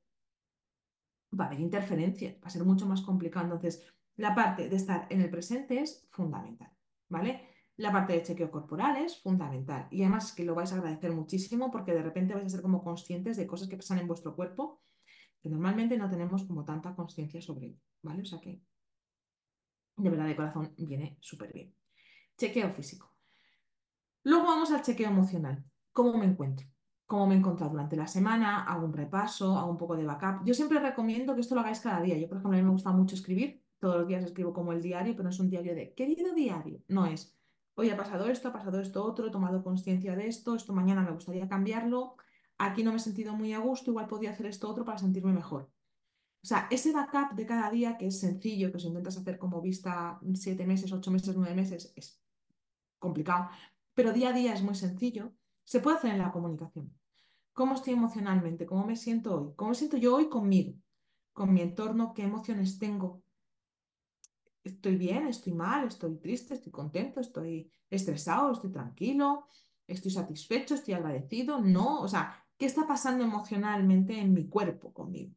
va a haber interferencias, va a ser mucho más complicado. Entonces, la parte de estar en el presente es fundamental, ¿vale? La parte de chequeo corporal es fundamental y además que lo vais a agradecer muchísimo porque de repente vais a ser como conscientes de cosas que pasan en vuestro cuerpo que normalmente no tenemos como tanta conciencia sobre ello, ¿vale? O sea que de verdad de corazón viene súper bien. Chequeo físico. Luego vamos al chequeo emocional. ¿Cómo me encuentro? Cómo me he encontrado durante la semana, hago un repaso, hago un poco de backup. Yo siempre recomiendo que esto lo hagáis cada día. Yo, por ejemplo, a mí me gusta mucho escribir. Todos los días escribo como el diario, pero no es un diario de querido diario. No es, hoy ha pasado esto, ha pasado esto otro, he tomado conciencia de esto, esto mañana me gustaría cambiarlo. Aquí no me he sentido muy a gusto, igual podía hacer esto otro para sentirme mejor. O sea, ese backup de cada día, que es sencillo, que si intentas hacer como vista siete meses, ocho meses, nueve meses, es complicado, pero día a día es muy sencillo, se puede hacer en la comunicación cómo estoy emocionalmente, cómo me siento hoy, cómo me siento yo hoy conmigo, con mi entorno, qué emociones tengo. ¿Estoy bien? ¿Estoy mal? ¿Estoy triste? ¿Estoy contento? ¿Estoy estresado? ¿Estoy tranquilo? ¿Estoy satisfecho? ¿Estoy agradecido? No, o sea, ¿qué está pasando emocionalmente en mi cuerpo conmigo?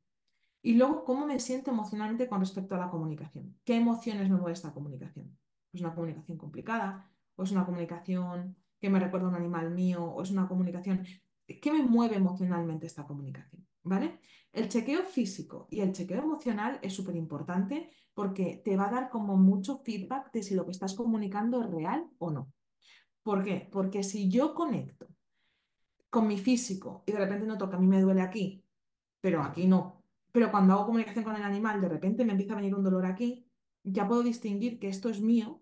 Y luego, ¿cómo me siento emocionalmente con respecto a la comunicación? ¿Qué emociones me mueve esta comunicación? ¿Es una comunicación complicada? ¿O es una comunicación que me recuerda a un animal mío? ¿O es una comunicación ¿Qué me mueve emocionalmente esta comunicación? ¿Vale? El chequeo físico y el chequeo emocional es súper importante porque te va a dar como mucho feedback de si lo que estás comunicando es real o no. ¿Por qué? Porque si yo conecto con mi físico y de repente noto que a mí me duele aquí, pero aquí no, pero cuando hago comunicación con el animal de repente me empieza a venir un dolor aquí, ya puedo distinguir que esto es mío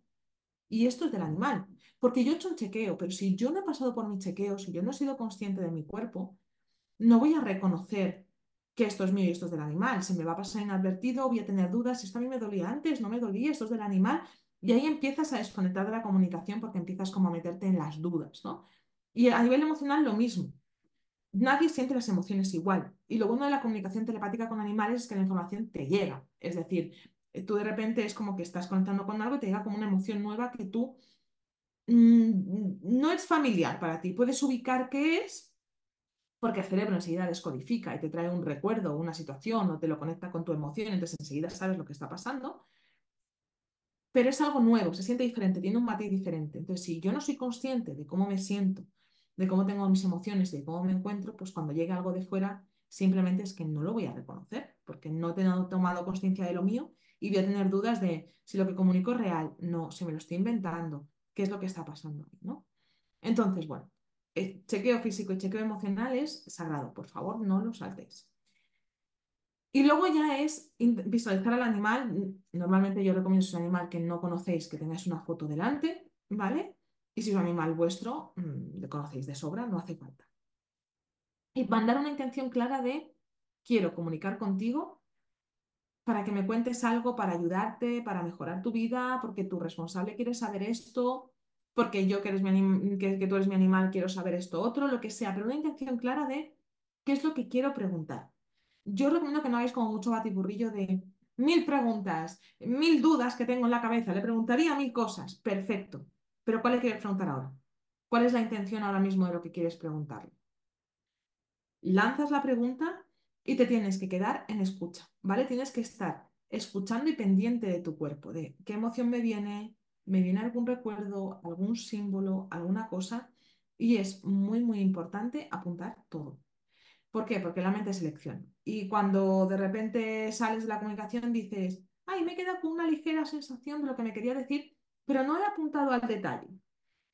y esto es del animal. Porque yo he hecho un chequeo, pero si yo no he pasado por mi chequeo, si yo no he sido consciente de mi cuerpo, no voy a reconocer que esto es mío y esto es del animal. Se me va a pasar inadvertido, voy a tener dudas, esto a mí me dolía antes, no me dolía, esto es del animal. Y ahí empiezas a desconectar de la comunicación porque empiezas como a meterte en las dudas, ¿no? Y a nivel emocional lo mismo. Nadie siente las emociones igual. Y lo bueno de la comunicación telepática con animales es que la información te llega. Es decir, tú de repente es como que estás conectando con algo y te llega como una emoción nueva que tú mm, no es familiar para ti. Puedes ubicar qué es porque el cerebro enseguida descodifica y te trae un recuerdo, una situación o te lo conecta con tu emoción, entonces enseguida sabes lo que está pasando. Pero es algo nuevo, se siente diferente, tiene un matiz diferente. Entonces, si yo no soy consciente de cómo me siento, de cómo tengo mis emociones, de cómo me encuentro, pues cuando llegue algo de fuera, simplemente es que no lo voy a reconocer, porque no he tomado conciencia de lo mío y voy a tener dudas de si lo que comunico es real, no, si me lo estoy inventando, qué es lo que está pasando ¿no? Entonces, bueno, el chequeo físico y chequeo emocional es sagrado, por favor, no lo saltéis. Y luego ya es visualizar al animal. Normalmente yo recomiendo si es un animal que no conocéis que tengáis una foto delante, ¿vale? Y si es un animal vuestro, mm, le conocéis de sobra, no hace falta. Y mandar una intención clara de quiero comunicar contigo para que me cuentes algo para ayudarte, para mejorar tu vida, porque tu responsable quiere saber esto, porque yo que, eres mi que, que tú eres mi animal quiero saber esto otro, lo que sea, pero una intención clara de qué es lo que quiero preguntar. Yo recomiendo que no hagáis como mucho batiburrillo de mil preguntas, mil dudas que tengo en la cabeza, le preguntaría mil cosas, perfecto, pero ¿cuál le quieres preguntar ahora? ¿Cuál es la intención ahora mismo de lo que quieres preguntarle? Lanzas la pregunta y te tienes que quedar en escucha, ¿vale? Tienes que estar escuchando y pendiente de tu cuerpo, de qué emoción me viene, me viene algún recuerdo, algún símbolo, alguna cosa, y es muy, muy importante apuntar todo. ¿Por qué? Porque la mente selecciona. Y cuando de repente sales de la comunicación dices, ay, me queda con una ligera sensación de lo que me quería decir, pero no he apuntado al detalle.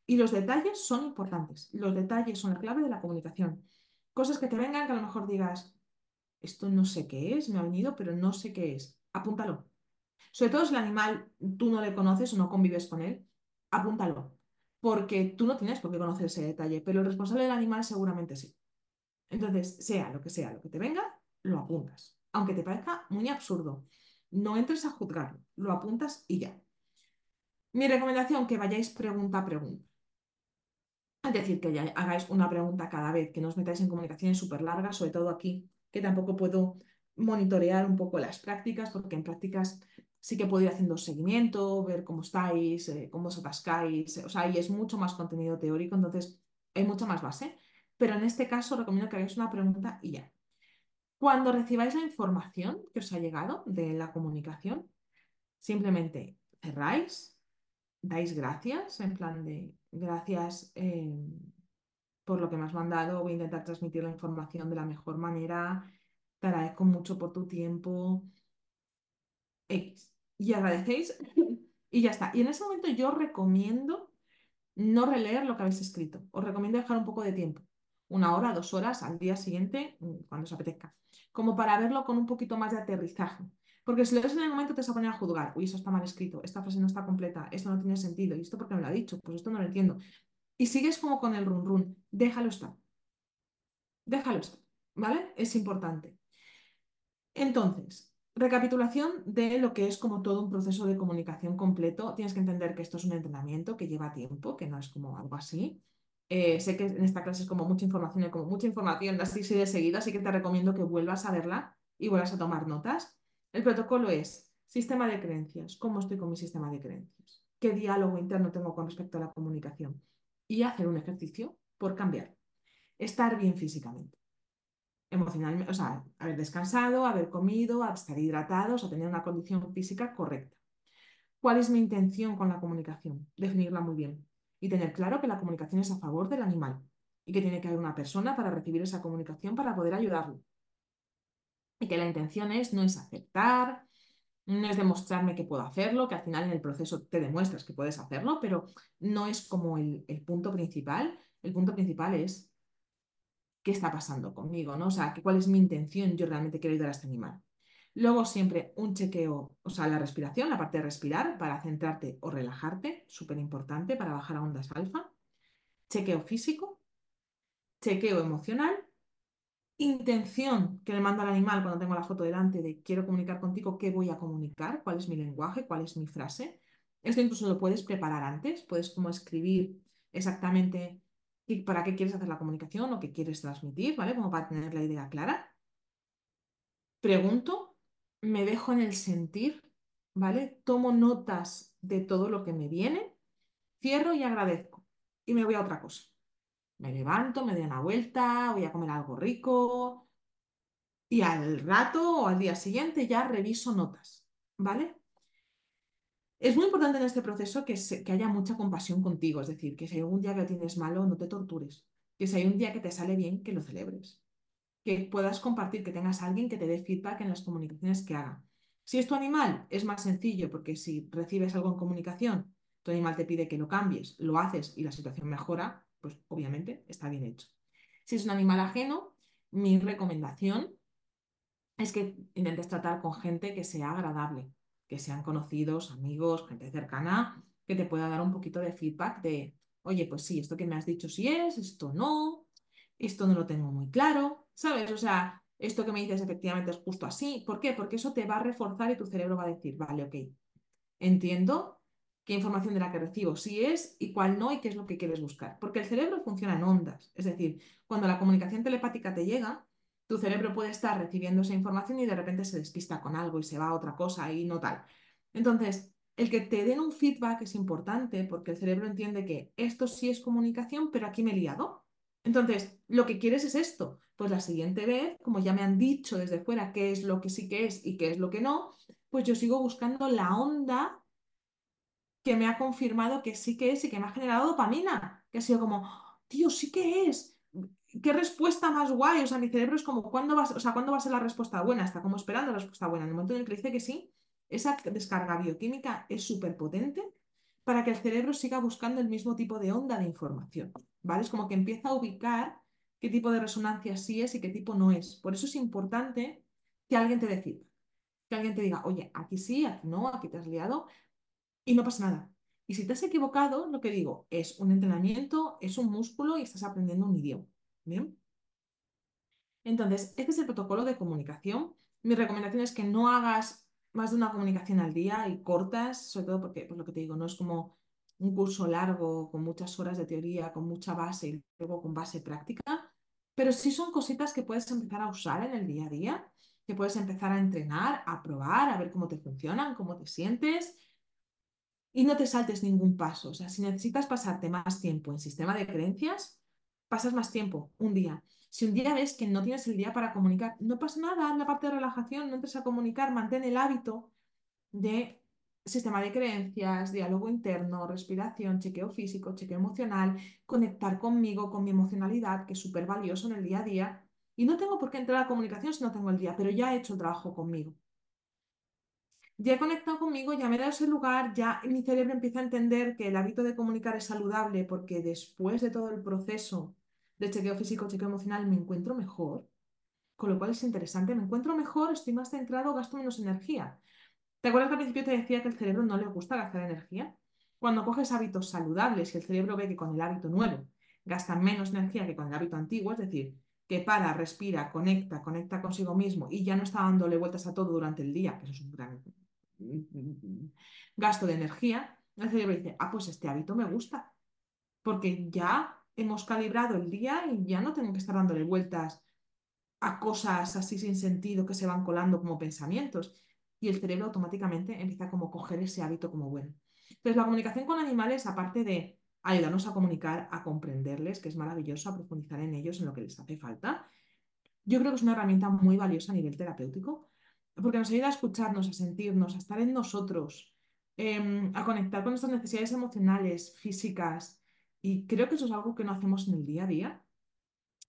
Y los detalles son importantes. Los detalles son la clave de la comunicación. Cosas que te vengan que a lo mejor digas, esto no sé qué es, me ha venido, pero no sé qué es. Apúntalo. Sobre todo si el animal tú no le conoces o no convives con él, apúntalo. Porque tú no tienes por qué conocer ese detalle, pero el responsable del animal seguramente sí. Entonces, sea lo que sea, lo que te venga, lo apuntas. Aunque te parezca muy absurdo, no entres a juzgarlo, lo apuntas y ya. Mi recomendación, que vayáis pregunta a pregunta. Es decir, que ya hagáis una pregunta cada vez, que no os metáis en comunicaciones súper largas, sobre todo aquí, que tampoco puedo monitorear un poco las prácticas, porque en prácticas sí que puedo ir haciendo seguimiento, ver cómo estáis, eh, cómo os atascáis, o sea, ahí es mucho más contenido teórico, entonces hay mucha más base pero en este caso recomiendo que hagáis una pregunta y ya. Cuando recibáis la información que os ha llegado de la comunicación, simplemente cerráis, dais gracias, en plan de gracias eh, por lo que me has mandado, voy a intentar transmitir la información de la mejor manera, te agradezco mucho por tu tiempo. Y agradecéis. Y ya está. Y en ese momento yo recomiendo no releer lo que habéis escrito, os recomiendo dejar un poco de tiempo. Una hora, dos horas al día siguiente, mm, cuando os apetezca, como para verlo con un poquito más de aterrizaje. Porque si lo ves en el momento te vas a poner a juzgar, uy, eso está mal escrito, esta frase no está completa, esto no tiene sentido, y esto porque me lo ha dicho, pues esto no lo entiendo. Y sigues como con el run run, déjalo estar. Déjalo estar, ¿vale? Es importante. Entonces, Recapitulación de lo que es como todo un proceso de comunicación completo. Tienes que entender que esto es un entrenamiento que lleva tiempo, que no es como algo así. Eh, sé que en esta clase es como mucha información y como mucha información así de seguido, así que te recomiendo que vuelvas a verla y vuelvas a tomar notas. El protocolo es sistema de creencias, cómo estoy con mi sistema de creencias, qué diálogo interno tengo con respecto a la comunicación y hacer un ejercicio por cambiar. Estar bien físicamente, emocionalmente, o sea, haber descansado, haber comido, estar hidratados, o tener una condición física correcta. ¿Cuál es mi intención con la comunicación? Definirla muy bien y tener claro que la comunicación es a favor del animal y que tiene que haber una persona para recibir esa comunicación para poder ayudarlo. Y que la intención es no es aceptar, no es demostrarme que puedo hacerlo, que al final en el proceso te demuestras que puedes hacerlo, pero no es como el, el punto principal. El punto principal es qué está pasando conmigo, ¿no? O sea, cuál es mi intención, yo realmente quiero ayudar a este animal. Luego siempre un chequeo, o sea, la respiración, la parte de respirar para centrarte o relajarte, súper importante para bajar a ondas alfa. Chequeo físico, chequeo emocional, intención que le mando al animal cuando tengo la foto delante de quiero comunicar contigo, qué voy a comunicar, cuál es mi lenguaje, cuál es mi frase. Esto incluso lo puedes preparar antes, puedes como escribir exactamente para qué quieres hacer la comunicación o qué quieres transmitir, ¿vale? Como para tener la idea clara. Pregunto me dejo en el sentir, ¿vale? Tomo notas de todo lo que me viene, cierro y agradezco. Y me voy a otra cosa. Me levanto, me doy una vuelta, voy a comer algo rico y al rato o al día siguiente ya reviso notas, ¿vale? Es muy importante en este proceso que, que haya mucha compasión contigo, es decir, que si un día que tienes malo, no te tortures, que si hay un día que te sale bien, que lo celebres que puedas compartir, que tengas a alguien que te dé feedback en las comunicaciones que haga. Si es tu animal, es más sencillo porque si recibes algo en comunicación, tu animal te pide que lo cambies, lo haces y la situación mejora, pues obviamente está bien hecho. Si es un animal ajeno, mi recomendación es que intentes tratar con gente que sea agradable, que sean conocidos, amigos, gente cercana, que te pueda dar un poquito de feedback de, oye, pues sí, esto que me has dicho sí es, esto no, esto no lo tengo muy claro, ¿sabes? O sea, esto que me dices efectivamente es justo así. ¿Por qué? Porque eso te va a reforzar y tu cerebro va a decir, vale, ok, entiendo qué información de la que recibo sí es y cuál no y qué es lo que quieres buscar. Porque el cerebro funciona en ondas. Es decir, cuando la comunicación telepática te llega, tu cerebro puede estar recibiendo esa información y de repente se despista con algo y se va a otra cosa y no tal. Entonces, el que te den un feedback es importante porque el cerebro entiende que esto sí es comunicación, pero aquí me he liado. Entonces, lo que quieres es esto. Pues la siguiente vez, como ya me han dicho desde fuera qué es lo que sí que es y qué es lo que no, pues yo sigo buscando la onda que me ha confirmado que sí que es y que me ha generado dopamina, que ha sido como, tío, sí que es. ¿Qué respuesta más guay? O sea, mi cerebro es como, ¿cuándo va, o sea, ¿cuándo va a ser la respuesta buena? Está como esperando la respuesta buena. En el momento en el que dice que sí, esa descarga bioquímica es súper potente para que el cerebro siga buscando el mismo tipo de onda de información, ¿vale? Es como que empieza a ubicar qué tipo de resonancia sí es y qué tipo no es. Por eso es importante que alguien te decida, que alguien te diga, oye, aquí sí, aquí no, aquí te has liado, y no pasa nada. Y si te has equivocado, lo que digo, es un entrenamiento, es un músculo y estás aprendiendo un idioma. ¿Bien? Entonces, este es el protocolo de comunicación. Mi recomendación es que no hagas más de una comunicación al día y cortas, sobre todo porque, pues lo que te digo, no es como un curso largo con muchas horas de teoría, con mucha base y luego con base práctica, pero sí son cositas que puedes empezar a usar en el día a día, que puedes empezar a entrenar, a probar, a ver cómo te funcionan, cómo te sientes y no te saltes ningún paso. O sea, si necesitas pasarte más tiempo en sistema de creencias, pasas más tiempo, un día. Si un día ves que no tienes el día para comunicar, no pasa nada, haz la parte de relajación, no entres a comunicar, mantén el hábito de sistema de creencias, diálogo interno, respiración, chequeo físico, chequeo emocional, conectar conmigo, con mi emocionalidad, que es súper valioso en el día a día. Y no tengo por qué entrar a comunicación si no tengo el día, pero ya he hecho el trabajo conmigo ya he conectado conmigo, ya me he dado ese lugar, ya mi cerebro empieza a entender que el hábito de comunicar es saludable porque después de todo el proceso de chequeo físico, chequeo emocional, me encuentro mejor, con lo cual es interesante, me encuentro mejor, estoy más centrado, gasto menos energía. ¿Te acuerdas que al principio te decía que el cerebro no le gusta gastar energía? Cuando coges hábitos saludables y el cerebro ve que con el hábito nuevo gasta menos energía que con el hábito antiguo, es decir, que para, respira, conecta, conecta consigo mismo y ya no está dándole vueltas a todo durante el día, que eso es un gran gasto de energía, el cerebro dice, ah, pues este hábito me gusta, porque ya hemos calibrado el día y ya no tengo que estar dándole vueltas a cosas así sin sentido que se van colando como pensamientos. Y el cerebro automáticamente empieza como a coger ese hábito como bueno. Entonces, la comunicación con animales, aparte de ayudarnos a comunicar, a comprenderles, que es maravilloso, a profundizar en ellos, en lo que les hace falta, yo creo que es una herramienta muy valiosa a nivel terapéutico porque nos ayuda a escucharnos, a sentirnos, a estar en nosotros, em, a conectar con nuestras necesidades emocionales, físicas. Y creo que eso es algo que no hacemos en el día a día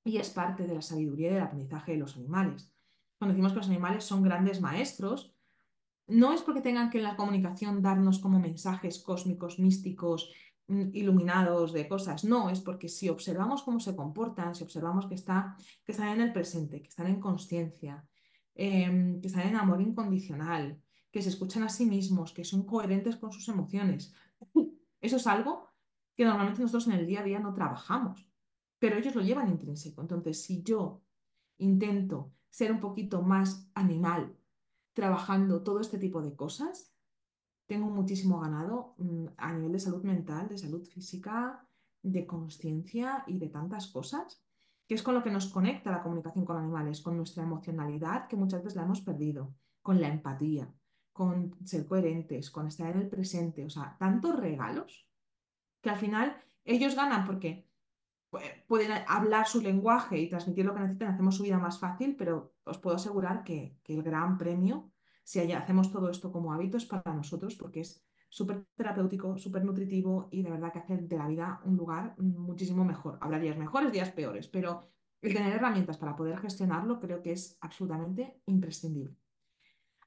y es parte de la sabiduría y del aprendizaje de los animales. Cuando decimos que los animales son grandes maestros, no es porque tengan que en la comunicación darnos como mensajes cósmicos, místicos, mm, iluminados de cosas. No, es porque si observamos cómo se comportan, si observamos que, está, que están en el presente, que están en conciencia, Em, que están en amor incondicional, que se escuchan a sí mismos, que son coherentes con sus emociones. Eso es algo que normalmente nosotros en el día a día no trabajamos, pero ellos lo llevan intrínseco. Entonces, si yo intento ser un poquito más animal trabajando todo este tipo de cosas, tengo muchísimo ganado mm, a nivel de salud mental, de salud física, de conciencia y de tantas cosas que es con lo que nos conecta la comunicación con animales, con nuestra emocionalidad, que muchas veces la hemos perdido, con la empatía, con ser coherentes, con estar en el presente, o sea, tantos regalos que al final ellos ganan porque pueden hablar su lenguaje y transmitir lo que necesitan, hacemos su vida más fácil, pero os puedo asegurar que, el gran premio, si hacemos todo esto como hábito, es para nosotros porque es súper terapéutico, súper nutritivo y de verdad que hace de la vida un lugar muchísimo mejor. Habrá días mejores, días peores, pero el tener herramientas para poder gestionarlo creo que es absolutamente imprescindible.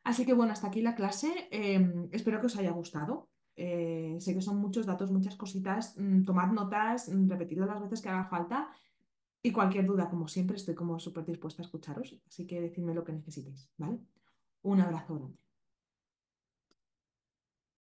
Así que bueno, hasta aquí la clase. Em, espero que os haya gustado. Eh, sé que son muchos datos, muchas cositas. Mm, tomad notas, mm, repetidlo las veces que haga falta. Y cualquier duda, como siempre, estoy como súper dispuesta a escucharos. Así que decidme lo que necesitéis, ¿vale? Un abrazo grande.